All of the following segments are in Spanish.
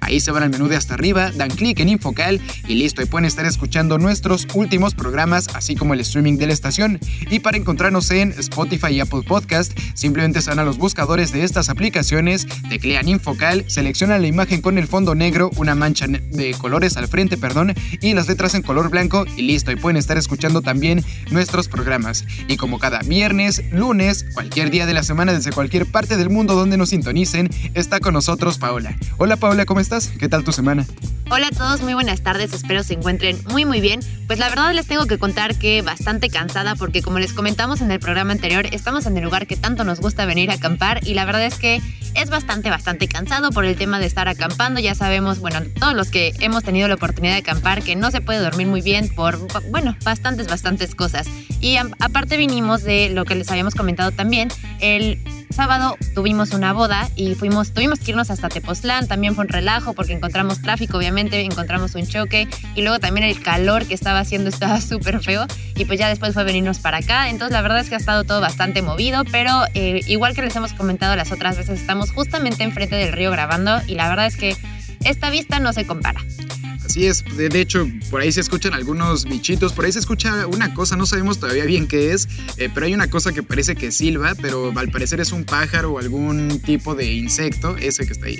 Ahí se van al menú de hasta arriba, dan clic en Infocal y listo, y pueden estar escuchando nuestros últimos programas, así como el streaming de la estación. Y para encontrarnos en Spotify y Apple Podcast, simplemente se van a los buscadores de estas aplicaciones, teclean Infocal, seleccionan la imagen con el fondo negro, una mancha de colores al frente, perdón, y las letras en color blanco y listo, y pueden estar escuchando también nuestros programas. Y como cada viernes, lunes, cualquier día de la semana desde cualquier parte del mundo donde nos sintonicen, está con nosotros Paola. Hola Paola. ¿Cómo estás? ¿Qué tal tu semana? Hola a todos, muy buenas tardes, espero se encuentren muy muy bien. Pues la verdad les tengo que contar que bastante cansada porque como les comentamos en el programa anterior, estamos en el lugar que tanto nos gusta venir a acampar y la verdad es que es bastante bastante cansado por el tema de estar acampando. Ya sabemos, bueno, todos los que hemos tenido la oportunidad de acampar que no se puede dormir muy bien por, bueno, bastantes bastantes cosas. Y aparte vinimos de lo que les habíamos comentado también, el sábado tuvimos una boda y fuimos, tuvimos que irnos hasta Tepoztlán, también fue un relajo porque encontramos tráfico, obviamente, encontramos un choque y luego también el calor que estaba haciendo estaba súper feo y pues ya después fue venirnos para acá, entonces la verdad es que ha estado todo bastante movido, pero eh, igual que les hemos comentado las otras veces, estamos justamente enfrente del río grabando y la verdad es que esta vista no se compara. Así es, de hecho, por ahí se escuchan algunos bichitos, por ahí se escucha una cosa, no sabemos todavía bien qué es, eh, pero hay una cosa que parece que silba, pero al parecer es un pájaro o algún tipo de insecto, ese que está ahí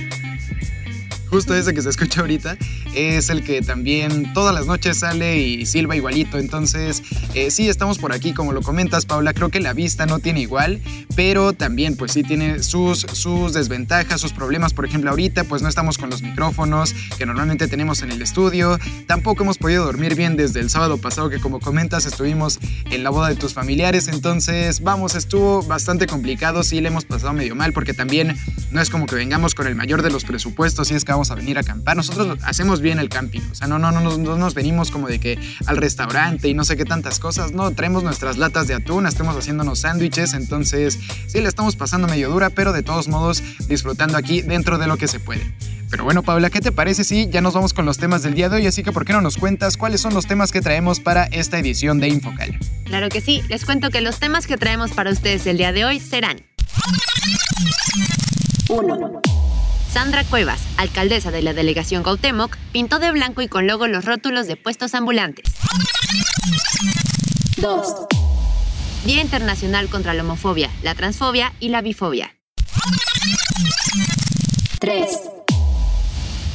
justo ese que se escucha ahorita, es el que también todas las noches sale y silba igualito. Entonces, eh, sí, estamos por aquí, como lo comentas, Paula. Creo que la vista no tiene igual, pero también, pues sí, tiene sus, sus desventajas, sus problemas. Por ejemplo, ahorita, pues no estamos con los micrófonos que normalmente tenemos en el estudio. Tampoco hemos podido dormir bien desde el sábado pasado, que como comentas, estuvimos en la boda de tus familiares. Entonces, vamos, estuvo bastante complicado. Sí, le hemos pasado medio mal, porque también no es como que vengamos con el mayor de los presupuestos y es que vamos a venir a acampar. Nosotros hacemos bien el camping, o sea, no, no, no, no, nos venimos como de que al restaurante y no sé qué tantas cosas, no, traemos nuestras latas de atún, estamos haciéndonos sándwiches, entonces sí, le estamos pasando medio dura, pero de todos modos disfrutando aquí dentro de lo que se puede. Pero bueno, Paula, ¿qué te parece si ya nos vamos con los temas del día de hoy? Así que, ¿por qué no nos cuentas cuáles son los temas que traemos para esta edición de Infocal? Claro que sí, les cuento que los temas que traemos para ustedes el día de hoy serán... 1. Sandra Cuevas, alcaldesa de la delegación Cuauhtémoc, pintó de blanco y con logo los rótulos de puestos ambulantes. 2. Día Internacional contra la Homofobia, la Transfobia y la Bifobia. 3.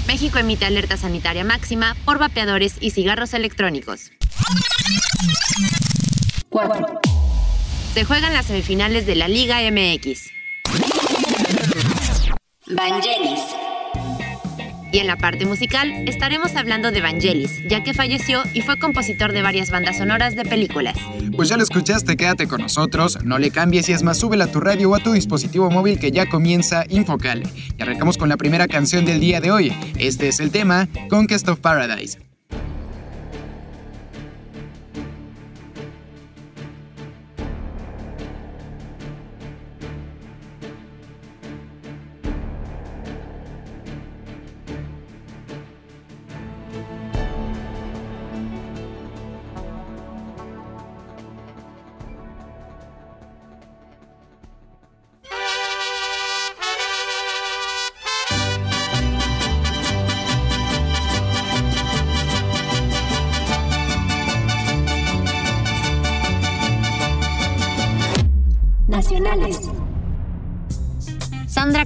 México emite alerta sanitaria máxima por vapeadores y cigarros electrónicos. 4. Se juegan las semifinales de la Liga MX. Vangelis. Y en la parte musical estaremos hablando de Vangelis, ya que falleció y fue compositor de varias bandas sonoras de películas. Pues ya lo escuchaste, quédate con nosotros, no le cambies y es más, súbela a tu radio o a tu dispositivo móvil que ya comienza Infocal. Y arrancamos con la primera canción del día de hoy. Este es el tema Conquest of Paradise.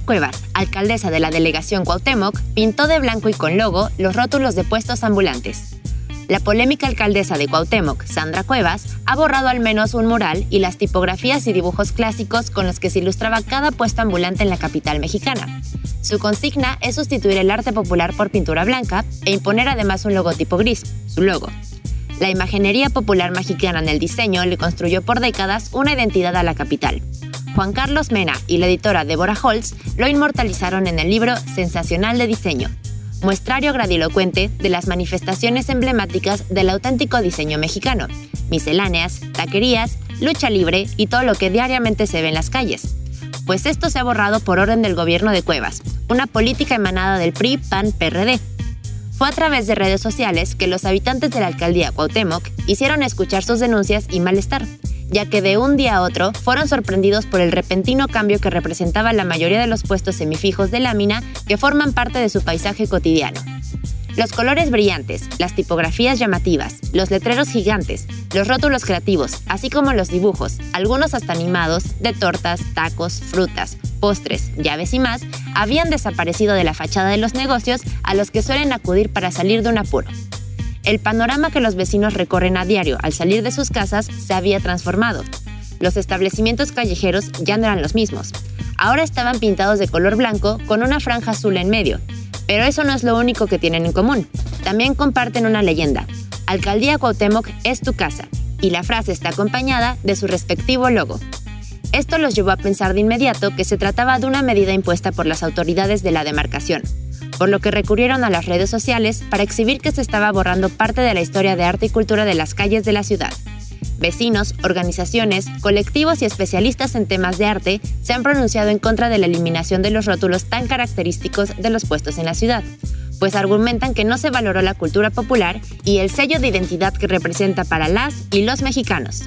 Cuevas, alcaldesa de la delegación Cuauhtémoc, pintó de blanco y con logo los rótulos de puestos ambulantes. La polémica alcaldesa de Cuauhtémoc, Sandra Cuevas, ha borrado al menos un mural y las tipografías y dibujos clásicos con los que se ilustraba cada puesto ambulante en la capital mexicana. Su consigna es sustituir el arte popular por pintura blanca e imponer además un logotipo gris, su logo. La imaginería popular mexicana en el diseño le construyó por décadas una identidad a la capital. Juan Carlos Mena y la editora Deborah Holtz lo inmortalizaron en el libro Sensacional de Diseño, muestrario gradilocuente de las manifestaciones emblemáticas del auténtico diseño mexicano, misceláneas, taquerías, lucha libre y todo lo que diariamente se ve en las calles. Pues esto se ha borrado por orden del gobierno de Cuevas, una política emanada del PRI, PAN, PRD. Fue a través de redes sociales que los habitantes de la alcaldía Cuauhtémoc hicieron escuchar sus denuncias y malestar, ya que de un día a otro fueron sorprendidos por el repentino cambio que representaba la mayoría de los puestos semifijos de lámina que forman parte de su paisaje cotidiano. Los colores brillantes, las tipografías llamativas, los letreros gigantes, los rótulos creativos, así como los dibujos, algunos hasta animados, de tortas, tacos, frutas, postres, llaves y más, habían desaparecido de la fachada de los negocios a los que suelen acudir para salir de un apuro. El panorama que los vecinos recorren a diario al salir de sus casas se había transformado. Los establecimientos callejeros ya no eran los mismos. Ahora estaban pintados de color blanco con una franja azul en medio. Pero eso no es lo único que tienen en común. También comparten una leyenda. Alcaldía Cuauhtémoc es tu casa. Y la frase está acompañada de su respectivo logo. Esto los llevó a pensar de inmediato que se trataba de una medida impuesta por las autoridades de la demarcación, por lo que recurrieron a las redes sociales para exhibir que se estaba borrando parte de la historia de arte y cultura de las calles de la ciudad. Vecinos, organizaciones, colectivos y especialistas en temas de arte se han pronunciado en contra de la eliminación de los rótulos tan característicos de los puestos en la ciudad, pues argumentan que no se valoró la cultura popular y el sello de identidad que representa para las y los mexicanos.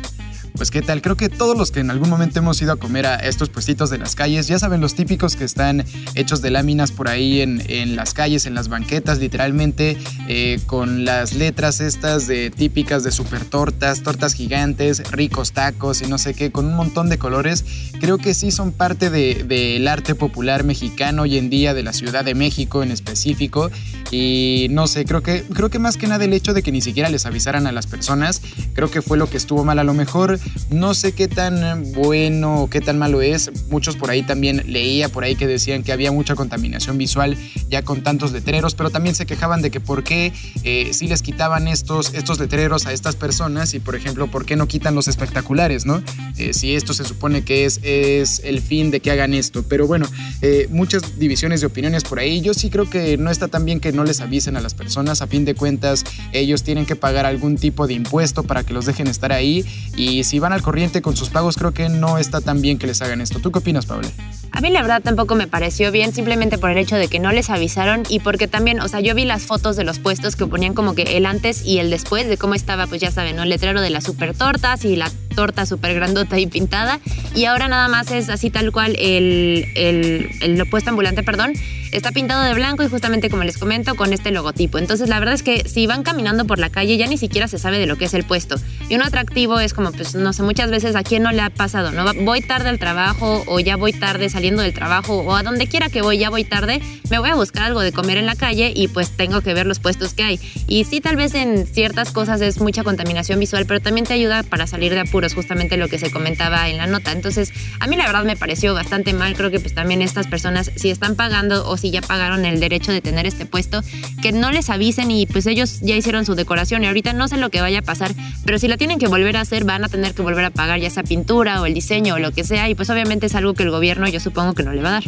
Pues qué tal, creo que todos los que en algún momento hemos ido a comer a estos puestitos de las calles, ya saben los típicos que están hechos de láminas por ahí en, en las calles, en las banquetas, literalmente, eh, con las letras estas de típicas de super tortas, tortas gigantes, ricos tacos y no sé qué, con un montón de colores. Creo que sí son parte del de, arte popular mexicano hoy en día, de la Ciudad de México en específico. Y no sé, creo que, creo que más que nada el hecho de que ni siquiera les avisaran a las personas, creo que fue lo que estuvo mal a lo mejor no sé qué tan bueno o qué tan malo es. Muchos por ahí también leía por ahí que decían que había mucha contaminación visual ya con tantos letreros, pero también se quejaban de que por qué eh, si les quitaban estos, estos letreros a estas personas y por ejemplo por qué no quitan los espectaculares, ¿no? Eh, si esto se supone que es, es el fin de que hagan esto. Pero bueno, eh, muchas divisiones de opiniones por ahí. Yo sí creo que no está tan bien que no les avisen a las personas. A fin de cuentas, ellos tienen que pagar algún tipo de impuesto para que los dejen estar ahí y si van al corriente con sus pagos, creo que no está tan bien que les hagan esto. ¿Tú qué opinas, Pablo? A mí la verdad tampoco me pareció bien, simplemente por el hecho de que no les avisaron y porque también, o sea, yo vi las fotos de los puestos que ponían como que el antes y el después de cómo estaba, pues ya saben, ¿no? El letrero de las super tortas y la torta súper grandota y pintada. Y ahora nada más es así tal cual el, el, el puesto ambulante, perdón, está pintado de blanco y justamente como les comento con este logotipo. Entonces la verdad es que si van caminando por la calle ya ni siquiera se sabe de lo que es el puesto. Y un atractivo es como, pues no sé, muchas veces a quién no le ha pasado, ¿no? Voy tarde al trabajo o ya voy tarde saliendo del trabajo o a donde quiera que voy ya voy tarde, me voy a buscar algo de comer en la calle y pues tengo que ver los puestos que hay. Y sí, tal vez en ciertas cosas es mucha contaminación visual, pero también te ayuda para salir de apuros, justamente lo que se comentaba en la nota. Entonces, a mí la verdad me pareció bastante mal, creo que pues también estas personas si están pagando o si ya pagaron el derecho de tener este puesto, que no les avisen y pues ellos ya hicieron su decoración y ahorita no sé lo que vaya a pasar, pero si la tienen que volver a hacer van a tener que volver a pagar ya esa pintura o el diseño o lo que sea y pues obviamente es algo que el gobierno yo supongo que no le va a dar.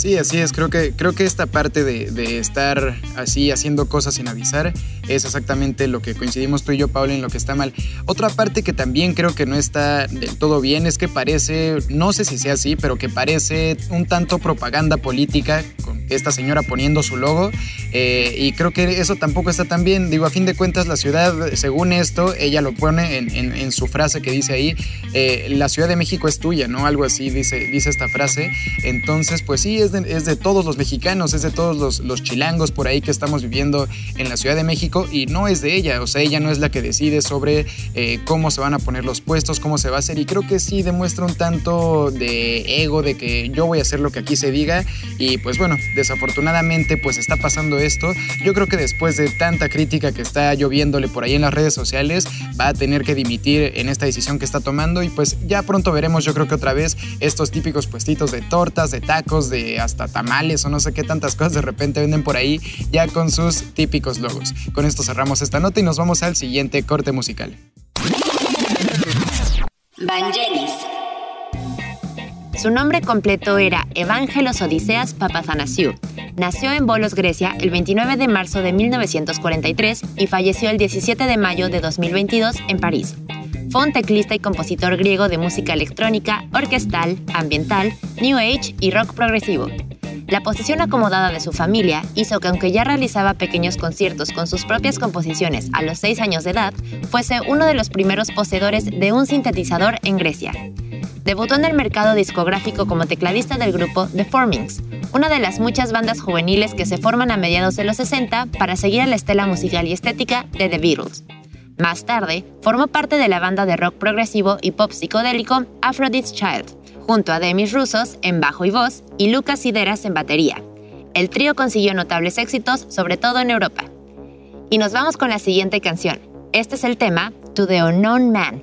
Sí, así es. Creo que, creo que esta parte de, de, estar así haciendo cosas sin avisar es exactamente lo que coincidimos tú y yo, Pablo, en lo que está mal. Otra parte que también creo que no está del todo bien es que parece, no sé si sea así, pero que parece un tanto propaganda política con esta señora poniendo su logo. Eh, y creo que eso tampoco está tan bien. Digo, a fin de cuentas, la ciudad, según esto, ella lo pone en, en, en su frase que dice ahí, eh, la Ciudad de México es tuya, ¿no? Algo así dice, dice esta frase. Entonces, pues sí, es es de, todos los mexicanos, es de todos los, los, chilangos por ahí que estamos viviendo en la Ciudad de México y no es de ella, o sea, ella no es la que decide sobre eh, cómo se van a poner los puestos, cómo se va a hacer y creo que sí demuestra un tanto de ego, de que yo voy a hacer lo que aquí se diga y pues bueno, desafortunadamente pues está pasando esto. Yo creo que después de tanta crítica que está lloviéndole por ahí en las redes sociales, va a tener que dimitir en esta decisión que está tomando y pues ya pronto veremos yo creo que otra vez estos típicos puestitos de tortas, de tacos, de hasta tamales o no sé qué tantas cosas de repente venden por ahí ya con sus típicos logos. Con esto cerramos esta nota y nos vamos al siguiente corte musical. Vangelis. Su nombre completo era Evangelos Odiseas Papathanasiou. Nació en Bolos, Grecia, el 29 de marzo de 1943 y falleció el 17 de mayo de 2022 en París. Fue un teclista y compositor griego de música electrónica, orquestal, ambiental, new age y rock progresivo. La posición acomodada de su familia hizo que aunque ya realizaba pequeños conciertos con sus propias composiciones a los 6 años de edad, fuese uno de los primeros poseedores de un sintetizador en Grecia. Debutó en el mercado discográfico como tecladista del grupo The Formings, una de las muchas bandas juveniles que se forman a mediados de los 60 para seguir a la estela musical y estética de The Beatles. Más tarde, formó parte de la banda de rock progresivo y pop psicodélico Aphrodite's Child, junto a Demis Rusos en bajo y voz y Lucas Sideras en batería. El trío consiguió notables éxitos, sobre todo en Europa. Y nos vamos con la siguiente canción. Este es el tema To the Unknown Man,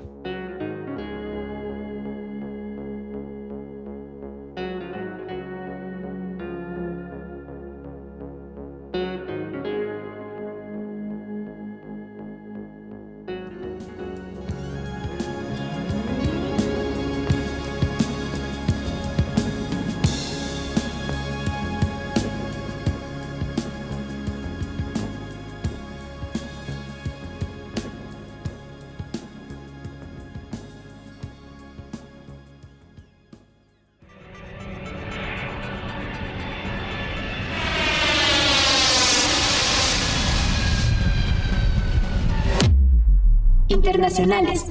internacionales.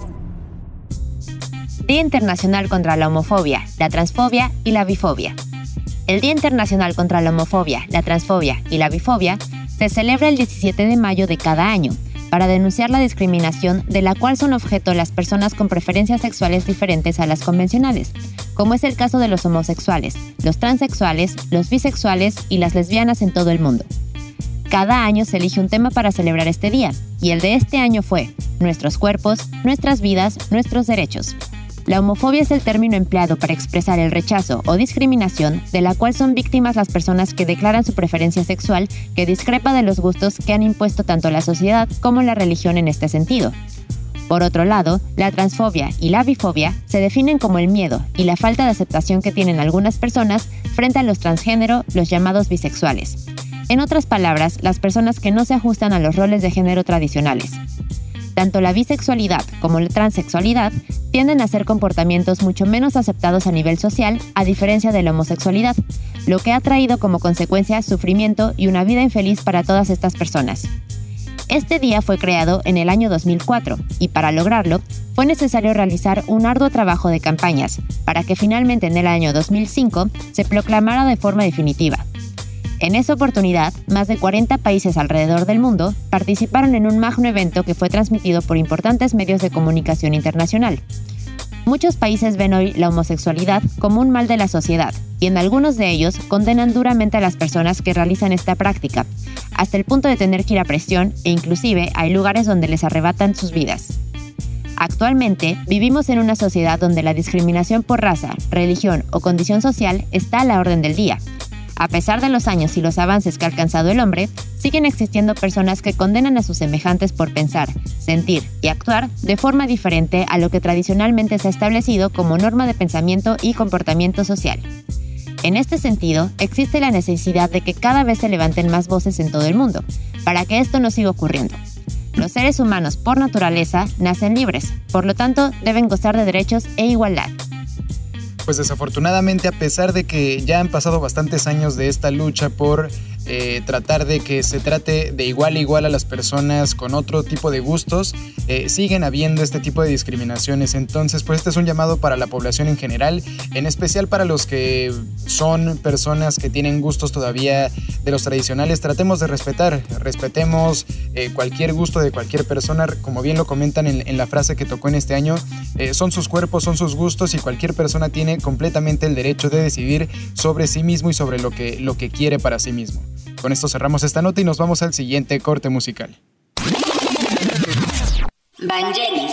Día Internacional contra la Homofobia, la Transfobia y la Bifobia. El Día Internacional contra la Homofobia, la Transfobia y la Bifobia se celebra el 17 de mayo de cada año para denunciar la discriminación de la cual son objeto las personas con preferencias sexuales diferentes a las convencionales, como es el caso de los homosexuales, los transexuales, los bisexuales y las lesbianas en todo el mundo. Cada año se elige un tema para celebrar este día, y el de este año fue Nuestros cuerpos, nuestras vidas, nuestros derechos. La homofobia es el término empleado para expresar el rechazo o discriminación de la cual son víctimas las personas que declaran su preferencia sexual que discrepa de los gustos que han impuesto tanto la sociedad como la religión en este sentido. Por otro lado, la transfobia y la bifobia se definen como el miedo y la falta de aceptación que tienen algunas personas frente a los transgénero, los llamados bisexuales. En otras palabras, las personas que no se ajustan a los roles de género tradicionales. Tanto la bisexualidad como la transexualidad tienden a ser comportamientos mucho menos aceptados a nivel social, a diferencia de la homosexualidad, lo que ha traído como consecuencia sufrimiento y una vida infeliz para todas estas personas. Este día fue creado en el año 2004 y para lograrlo fue necesario realizar un arduo trabajo de campañas para que finalmente en el año 2005 se proclamara de forma definitiva. En esa oportunidad, más de 40 países alrededor del mundo participaron en un magno evento que fue transmitido por importantes medios de comunicación internacional. Muchos países ven hoy la homosexualidad como un mal de la sociedad y en algunos de ellos condenan duramente a las personas que realizan esta práctica, hasta el punto de tener que ir a presión e inclusive hay lugares donde les arrebatan sus vidas. Actualmente vivimos en una sociedad donde la discriminación por raza, religión o condición social está a la orden del día, A pesar de los años y los avances que ha alcanzado el hombre, siguen existiendo personas que condenan a sus semejantes por pensar, sentir y actuar de forma diferente a lo que tradicionalmente se ha establecido como norma de pensamiento y comportamiento social. En este sentido, existe la necesidad de que cada vez se levanten más voces en todo el mundo, para que esto no siga ocurriendo. Los seres humanos por naturaleza nacen libres, por lo tanto deben gozar de derechos e igualdad. Pues desafortunadamente, a pesar de que ya han pasado bastantes años de esta lucha por eh, tratar de que se trate de igual a igual a las personas con otro tipo de gustos, eh, siguen habiendo este tipo de discriminaciones. Entonces, pues este es un llamado para la población en general, en especial para los que son personas que tienen gustos todavía de los tradicionales. Tratemos de respetar, respetemos eh, cualquier gusto de cualquier persona, como bien lo comentan en, la frase que tocó en este año, son sus cuerpos, son sus gustos y cualquier persona tiene completamente el derecho de decidir sobre sí mismo y sobre lo que, lo que quiere para sí mismo. Con esto cerramos esta nota y nos vamos al siguiente corte musical. Vangelis.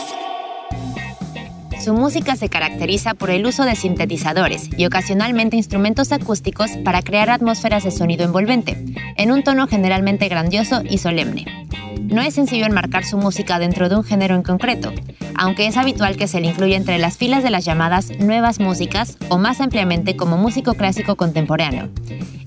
Su música se caracteriza por el uso de sintetizadores y ocasionalmente instrumentos acústicos para crear atmósferas de sonido envolvente, en un tono generalmente grandioso y solemne. No es sencillo enmarcar su música dentro de un género en concreto, aunque es habitual que se le incluya entre las filas de las llamadas nuevas músicas o más ampliamente como músico clásico contemporáneo.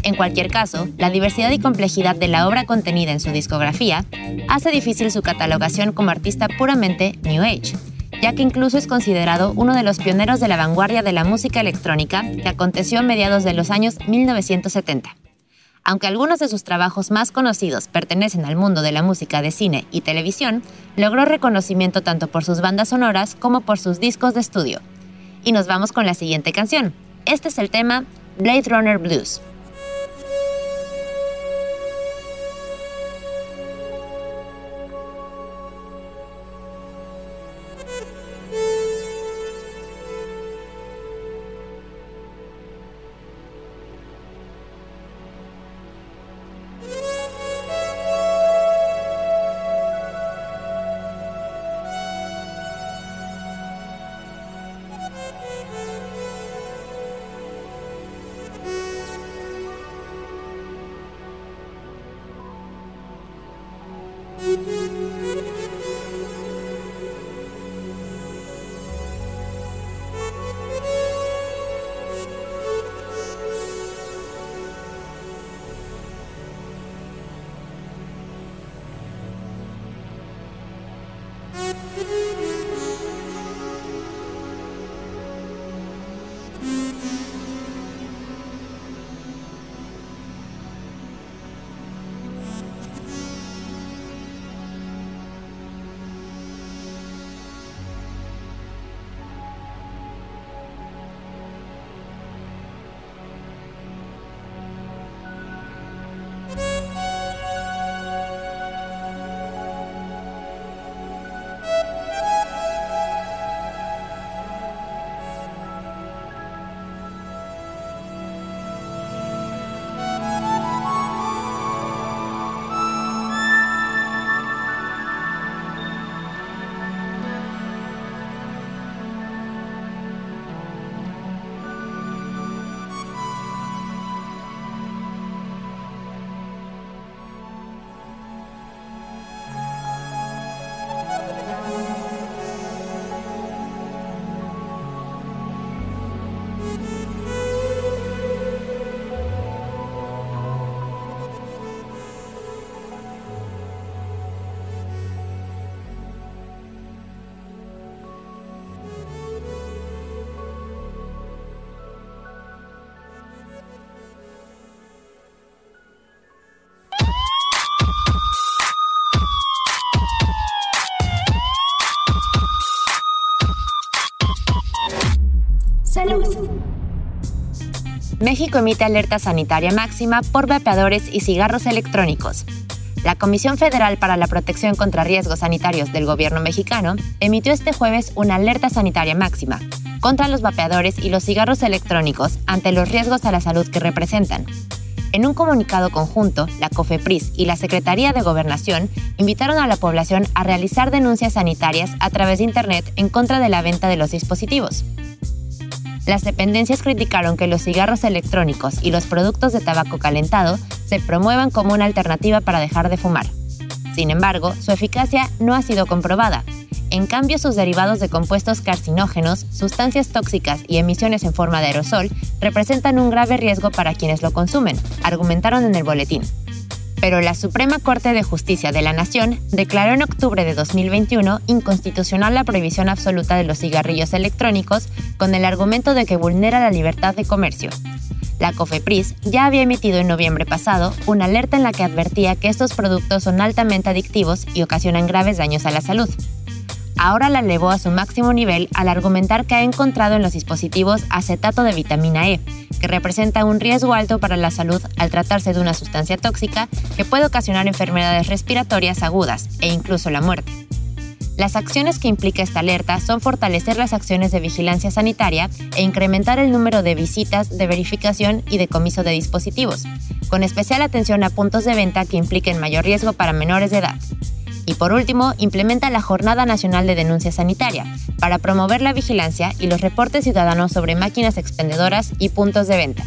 En cualquier caso, la diversidad y complejidad de la obra contenida en su discografía hace difícil su catalogación como artista puramente New Age, ya que incluso es considerado uno de los pioneros de la vanguardia de la música electrónica que aconteció a mediados de los años 1970. Aunque algunos de sus trabajos más conocidos pertenecen al mundo de la música de cine y televisión, logró reconocimiento tanto por sus bandas sonoras como por sus discos de estudio. Y nos vamos con la siguiente canción. Este es el tema Blade Runner Blues. México emite alerta sanitaria máxima por vapeadores y cigarros electrónicos. La Comisión Federal para la Protección contra Riesgos Sanitarios del Gobierno mexicano emitió este jueves una alerta sanitaria máxima contra los vapeadores y los cigarros electrónicos ante los riesgos a la salud que representan. En un comunicado conjunto, la COFEPRIS y la Secretaría de Gobernación invitaron a la población a realizar denuncias sanitarias a través de Internet en contra de la venta de los dispositivos. Las dependencias criticaron que los cigarros electrónicos y los productos de tabaco calentado se promuevan como una alternativa para dejar de fumar. Sin embargo, su eficacia no ha sido comprobada. En cambio, sus derivados de compuestos carcinógenos, sustancias tóxicas y emisiones en forma de aerosol representan un grave riesgo para quienes lo consumen, argumentaron en el boletín pero la Suprema Corte de Justicia de la Nación declaró en octubre de 2021 inconstitucional la prohibición absoluta de los cigarrillos electrónicos con el argumento de que vulnera la libertad de comercio. La COFEPRIS ya había emitido en noviembre pasado una alerta en la que advertía que estos productos son altamente adictivos y ocasionan graves daños a la salud ahora la elevó a su máximo nivel al argumentar que ha encontrado en los dispositivos acetato de vitamina E, que representa un riesgo alto para la salud al tratarse de una sustancia tóxica que puede ocasionar enfermedades respiratorias agudas e incluso la muerte. Las acciones que implica esta alerta son fortalecer las acciones de vigilancia sanitaria e incrementar el número de visitas, de verificación y decomiso de dispositivos, con especial atención a puntos de venta que impliquen mayor riesgo para menores de edad. Y por último, implementa la Jornada Nacional de Denuncia Sanitaria para promover la vigilancia y los reportes ciudadanos sobre máquinas expendedoras y puntos de venta.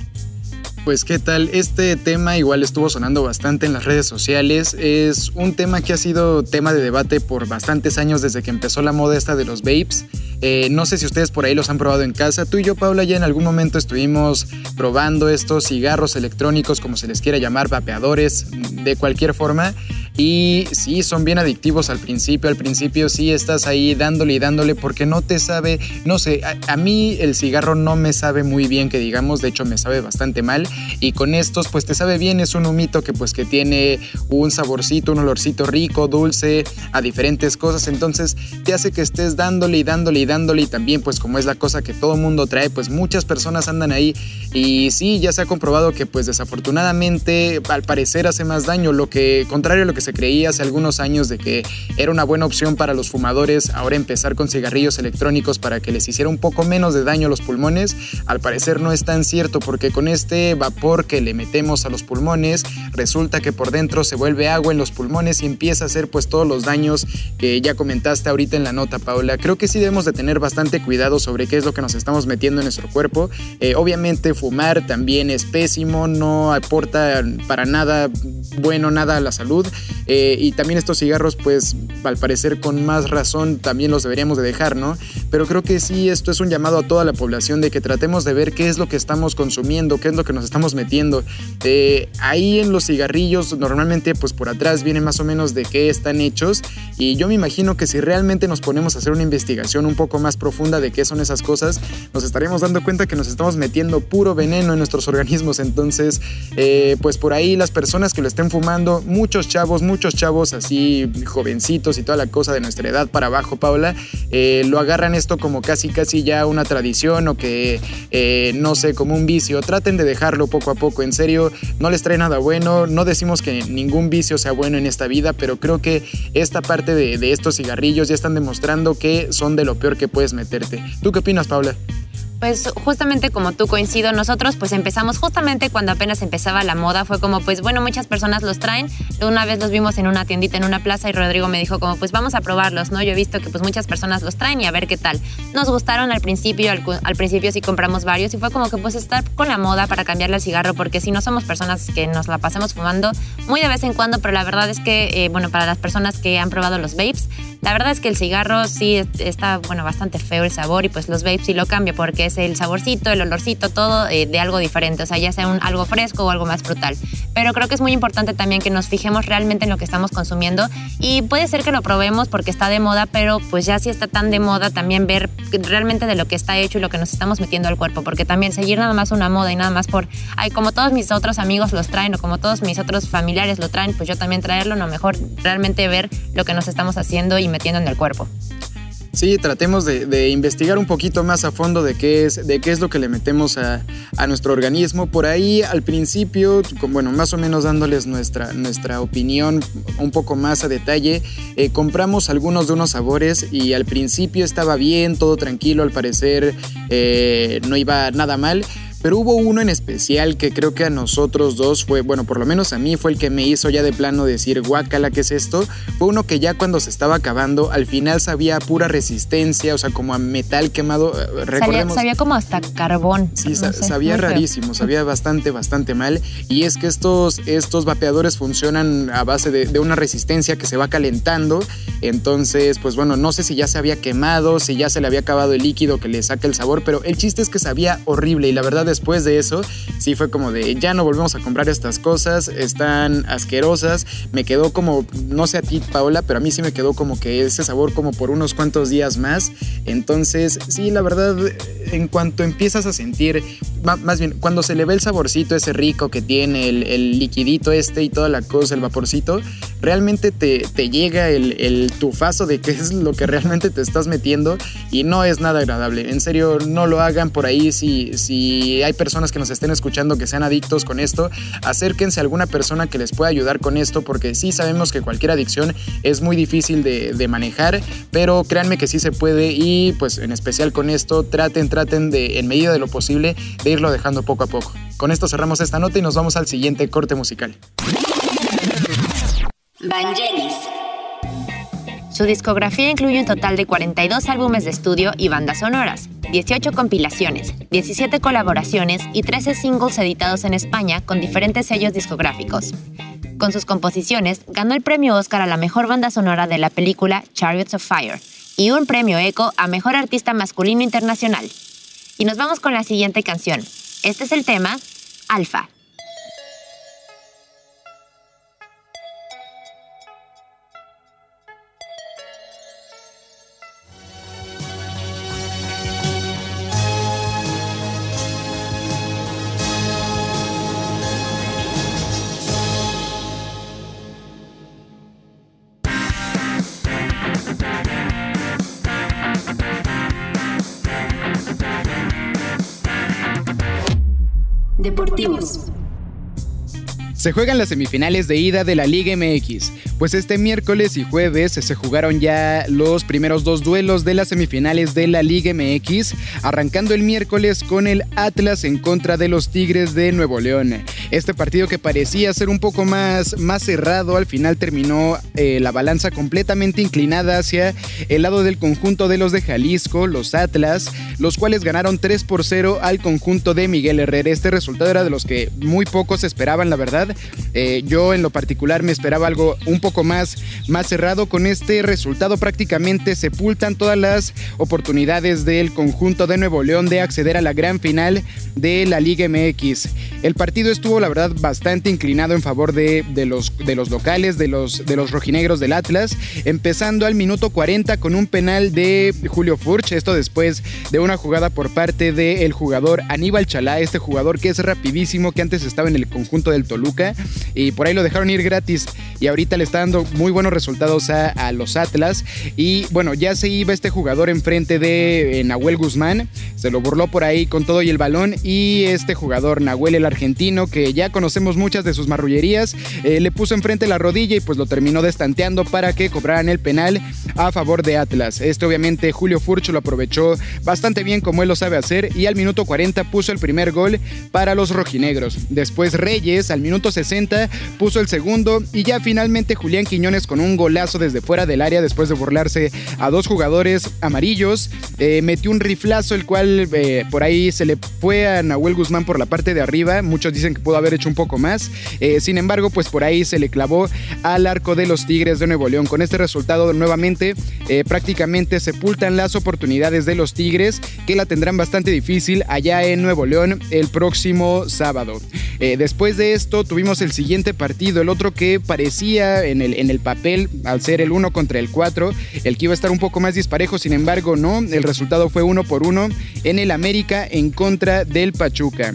Pues qué tal, este tema igual estuvo sonando bastante en las redes sociales, es un tema que ha sido tema de debate por bastantes años desde que empezó la moda esta de los vapes. Eh, no sé si ustedes por ahí los han probado en casa. Tú y yo, Paula, ya en algún momento estuvimos probando estos cigarros electrónicos, como se les quiera llamar, vapeadores, de cualquier forma. Y sí, son bien adictivos al principio. Al principio sí estás ahí dándole y dándole porque no te sabe, no sé, a, mí el cigarro no me sabe muy bien que digamos, de hecho me sabe bastante mal. Y con estos pues te sabe bien, es un humito que pues que tiene un saborcito, un olorcito rico, dulce, a diferentes cosas. Entonces te hace que estés dándole y dándole y dándole y también pues como es la cosa que todo mundo trae, pues muchas personas andan ahí. Y sí, ya se ha comprobado que pues desafortunadamente al parecer hace más daño, lo que contrario a lo que se creía hace algunos años de que era una buena opción para los fumadores ahora empezar con cigarrillos electrónicos para que les hiciera un poco menos de daño a los pulmones, al parecer no es tan cierto porque con este vapor que le metemos a los pulmones resulta que por dentro se vuelve agua en los pulmones y empieza a hacer pues todos los daños que ya comentaste ahorita en la nota Paula. Creo que sí debemos de tener bastante cuidado sobre qué es lo que nos estamos metiendo en nuestro cuerpo. Eh, obviamente fumar también es pésimo, no aporta para nada bueno, nada a la salud. Eh, y también estos cigarros, pues al parecer con más razón también los deberíamos de dejar, ¿no? Pero creo que sí, esto es un llamado a toda la población de que tratemos de ver qué es lo que estamos consumiendo, qué es lo que nos estamos metiendo. Eh, ahí en los cigarrillos normalmente pues por atrás viene más o menos de qué están hechos y yo me imagino que si realmente nos ponemos a hacer una investigación un poco más profunda de qué son esas cosas, nos estaremos dando cuenta que nos estamos metiendo puro veneno en nuestros organismos. Entonces, eh, pues por ahí las personas que lo estén fumando, muchos chavos, muchos chavos así jovencitos y toda la cosa de nuestra edad para abajo, Paula, eh, lo agarran esto como casi casi ya una tradición o que eh, no sé, como un vicio. Traten de dejarlo poco a poco, en serio, no les trae nada bueno. No decimos que ningún vicio sea bueno en esta vida, pero creo que esta parte de, de estos cigarrillos ya están demostrando que son de lo peor que puedes meterte. ¿Tú qué opinas, Paula? Pues justamente como tú coincido, nosotros pues empezamos justamente cuando apenas empezaba la moda, fue como pues bueno, muchas personas los traen, una vez los vimos en una tiendita en una plaza y Rodrigo me dijo como pues vamos a probarlos, ¿no? Yo he visto que pues muchas personas los traen y a ver qué tal. Nos gustaron al principio, al, principio sí compramos varios y fue como que pues estar con la moda para cambiarle al cigarro porque si no somos personas que nos la pasemos fumando muy de vez en cuando, pero la verdad es que, eh, bueno, para las personas que han probado los vapes, la verdad es que el cigarro sí está, bueno, bastante feo el sabor y pues los vapes sí lo cambia porque es el saborcito, el olorcito, todo eh, de algo diferente, o sea, ya sea un, algo fresco o algo más frutal. Pero creo que es muy importante también que nos fijemos realmente en lo que estamos consumiendo y puede ser que lo probemos porque está de moda, pero pues ya si está tan de moda también ver realmente de lo que está hecho y lo que nos estamos metiendo al cuerpo, porque también seguir nada más una moda y nada más por, ay, como todos mis otros amigos los traen o como todos mis otros familiares lo traen, pues yo también traerlo, no mejor realmente ver lo que nos estamos haciendo y metiendo en el cuerpo. Sí, tratemos de, investigar un poquito más a fondo de qué es, de qué es lo que le metemos a, nuestro organismo. Por ahí al principio, bueno, más o menos dándoles nuestra, nuestra opinión un poco más a detalle, eh, compramos algunos de unos sabores y al principio estaba bien, todo tranquilo, al parecer eh, no iba nada mal pero hubo uno en especial que creo que a nosotros dos fue, bueno, por lo menos a mí fue el que me hizo ya de plano decir, guácala, ¿qué es esto? Fue uno que ya cuando se estaba acabando, al final sabía pura resistencia, o sea, como a metal quemado. Eh, recordemos, sabía, como hasta carbón. Sí, sabía rarísimo, sabía bastante, bastante mal. Y es que estos, estos vapeadores funcionan a base de, de una resistencia que se va calentando. Entonces, pues bueno, no sé si ya se había quemado, si ya se le había acabado el líquido que le saca el sabor, pero el chiste es que sabía horrible y la verdad después de eso sí fue como de ya no volvemos a comprar estas cosas, están asquerosas, me quedó como, no sé a ti Paola, pero a mí sí me quedó como que ese sabor como por unos cuantos días más, entonces sí, la verdad, en cuanto empiezas a sentir, más bien, cuando se le ve el saborcito ese rico que tiene, el, liquidito este y toda la cosa, el vaporcito, realmente te, te llega el, el tufazo de qué es lo que realmente te estás metiendo y no es nada agradable. En serio, no lo hagan por ahí si, si hay personas que nos estén escuchando que sean adictos con esto, acérquense a alguna persona que les pueda ayudar con esto porque sí sabemos que cualquier adicción es muy difícil de, manejar, pero créanme que sí se puede y pues en especial con esto traten, traten de en medida de lo posible de irlo dejando poco a poco. Con esto cerramos esta nota y nos vamos al siguiente corte musical. Vangelis. Su discografía incluye un total de 42 álbumes de estudio y bandas sonoras, 18 compilaciones, 17 colaboraciones y 13 singles editados en España con diferentes sellos discográficos. Con sus composiciones, ganó el premio Oscar a la mejor banda sonora de la película Chariots of Fire y un premio ECO a mejor artista masculino internacional. Y nos vamos con la siguiente canción. Este es el tema, Alfa. Se juegan las semifinales de ida de la Liga MX, pues este miércoles y jueves se jugaron ya los primeros dos duelos de las semifinales de la Liga MX, arrancando el miércoles con el Atlas en contra de los Tigres de Nuevo León. Este partido que parecía ser un poco más, más cerrado, al final terminó eh, la balanza completamente inclinada hacia el lado del conjunto de los de Jalisco, los Atlas, los cuales ganaron 3 por 0 al conjunto de Miguel Herrera. Este resultado era de los que muy pocos esperaban, la verdad. Eh, yo en lo particular me esperaba algo un poco más, más cerrado. Con este resultado prácticamente sepultan todas las oportunidades del conjunto de Nuevo León de acceder a la gran final de la Liga MX. El partido estuvo la verdad bastante inclinado en favor de, los, de los locales, de los, de los rojinegros del Atlas, empezando al minuto 40 con un penal de Julio Furch, esto después de una jugada por parte del jugador Aníbal Chalá, este jugador que es rapidísimo, que antes estaba en el conjunto del Toluca y por ahí lo dejaron ir gratis y ahorita le está dando muy buenos resultados a, los Atlas y bueno, ya se iba este jugador enfrente de eh, Nahuel Guzmán, se lo burló por ahí con todo y el balón y este jugador Nahuel el argentino que ya conocemos muchas de sus marrullerías, eh, le puso enfrente la rodilla y pues lo terminó destanteando para que cobraran el penal a favor de Atlas. Este obviamente Julio Furcho lo aprovechó bastante bien como él lo sabe hacer y al minuto 40 puso el primer gol para los rojinegros. Después Reyes al minuto 60 puso el segundo y ya finalmente Julián Quiñones con un golazo desde fuera del área después de burlarse a dos jugadores amarillos eh, metió un riflazo el cual eh, por ahí se le fue a Nahuel Guzmán por la parte de arriba. Muchos dicen que pudo haber hecho un poco más. Eh, sin embargo, pues por ahí se le clavó al arco de los Tigres de Nuevo León. Con este resultado, nuevamente, prácticamente sepultan las oportunidades de los Tigres, que la tendrán bastante difícil allá en Nuevo León el próximo sábado. Después de esto, tuvimos el siguiente partido, el otro que parecía en el, en el papel, al ser el 1 contra el 4, el que iba a estar un poco más disparejo, sin embargo, no. Resultado fue uno por uno en el América en contra del Pachuca.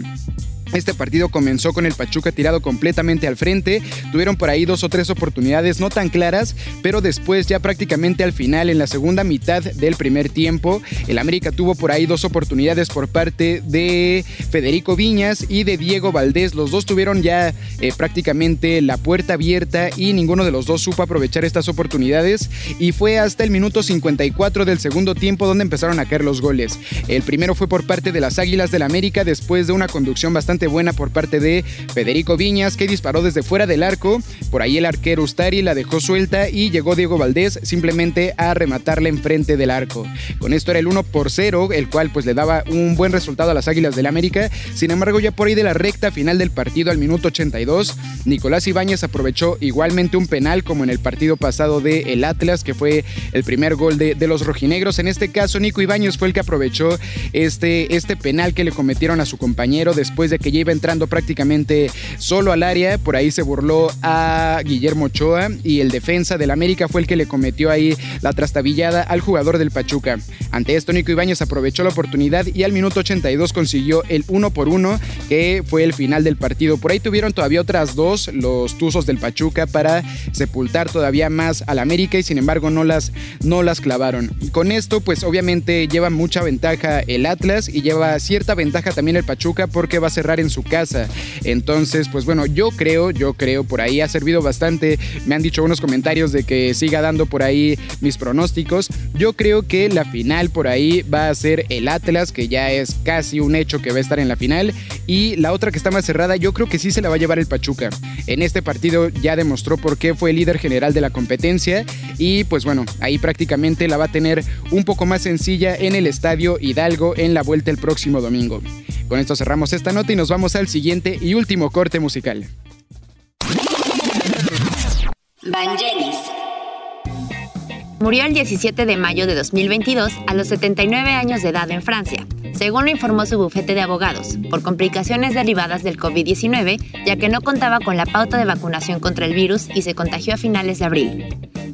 Este partido comenzó con el Pachuca tirado completamente al frente, tuvieron por ahí dos o tres oportunidades no tan claras, pero después ya prácticamente al final, en la segunda mitad del primer tiempo, el América tuvo por ahí dos oportunidades por parte de Federico Viñas y de Diego Valdés. Los dos tuvieron ya eh, prácticamente la puerta abierta y ninguno de los dos supo aprovechar estas oportunidades y fue hasta el minuto 54 del segundo tiempo donde empezaron a caer los goles. El primero fue por parte de las Águilas del América después de una conducción bastante buena por parte de Federico Viñas, que disparó desde fuera del arco. Por ahí el arquero Ustari la dejó suelta y llegó Diego Valdés simplemente a rematarla enfrente del arco. Con esto era el 1 por 0, el cual pues le daba un buen resultado a las Águilas del América. Sin embargo, ya por ahí de la recta final del partido al minuto 82, Nicolás Ibáñez aprovechó igualmente un penal como en el partido pasado de el Atlas, que fue el primer gol de, los rojinegros. En este caso, Nico Ibáñez fue el que aprovechó este, este penal que le cometieron a su compañero después de que ya iba entrando prácticamente solo al área. Por ahí se burló a Guillermo Ochoa y el defensa del América fue el que le cometió ahí la trastabillada al jugador del Pachuca. Ante esto, Nico Ibáñez aprovechó la oportunidad y al minuto 82 consiguió el 1 por 1, que fue el final del partido. Por ahí tuvieron todavía otras dos, los Tuzos del Pachuca, para sepultar todavía más al América y sin embargo no las, no las clavaron. Con esto, pues obviamente lleva mucha ventaja el Atlas y lleva cierta ventaja también el Pachuca porque va a cerrar en su casa. Entonces, pues bueno, yo creo, yo creo, por ahí ha servido bastante. Me han dicho unos comentarios de que siga dando por ahí mis pronósticos. Yo creo que la final por ahí va a ser el Atlas, que ya es casi un hecho que va a estar en la final. Y la otra que está más cerrada, yo creo que sí se la va a llevar el Pachuca. En este partido ya demostró por qué fue el líder general de la competencia. Y pues bueno, ahí prácticamente la va a tener un poco más sencilla en el estadio Hidalgo en la vuelta el próximo domingo. Con esto cerramos esta nota y nos vamos al siguiente y último corte musical. Murió el 17 de mayo de 2022 a los 79 años de edad en Francia, según lo informó su bufete de abogados, por complicaciones derivadas del COVID-19, ya que no contaba con la pauta de vacunación contra el virus y se contagió a finales de abril.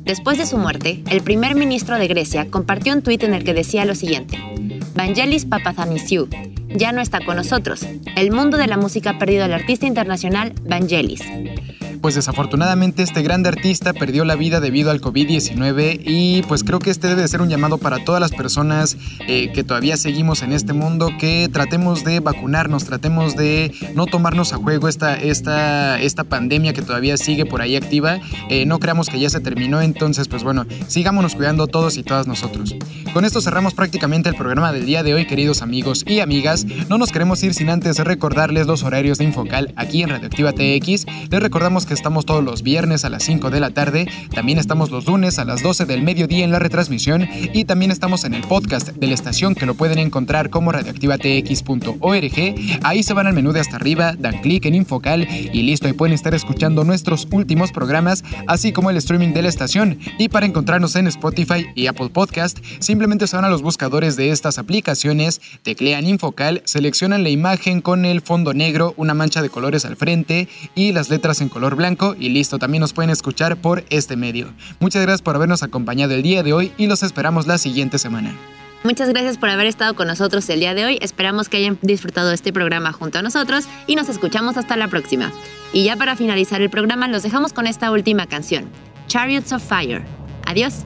Después de su muerte, el primer ministro de Grecia compartió un tuit en el que decía lo siguiente: Vangelis Papathanisiou, ya no está con nosotros. El mundo de la música ha perdido al artista internacional Vangelis pues desafortunadamente este grande artista perdió la vida debido al COVID-19 y pues creo que este debe ser un llamado para todas las personas eh, que todavía seguimos en este mundo, que tratemos de vacunarnos, tratemos de no tomarnos a juego esta, esta, esta pandemia que todavía sigue por ahí activa. Eh, no creamos que ya se terminó, entonces pues bueno, sigámonos cuidando todos y todas nosotros. Con esto cerramos prácticamente el programa del día de hoy, queridos amigos y amigas. No nos queremos ir sin antes recordarles los horarios de Infocal aquí en Radioactiva TX. Les recordamos que estamos todos los viernes a las 5 de la tarde, también estamos los lunes a las 12 del mediodía en la retransmisión y también estamos en el podcast de la estación que lo pueden encontrar como radioactivatx.org. Ahí se van al menú de hasta arriba, dan clic en Infocal y listo, y pueden estar escuchando nuestros últimos programas, así como el streaming de la estación. Y para encontrarnos en Spotify y Apple Podcast, simplemente se van a los buscadores de estas aplicaciones, teclean Infocal, seleccionan la imagen con el fondo negro, una mancha de colores al frente y las letras en color blanco y listo, también nos pueden escuchar por este medio. Muchas gracias por habernos acompañado el día de hoy y los esperamos la siguiente semana. Muchas gracias por haber estado con nosotros el día de hoy. Esperamos que hayan disfrutado este programa junto a nosotros y nos escuchamos hasta la próxima. Y ya para finalizar el programa los dejamos con esta última canción, Chariots of Fire. Adiós.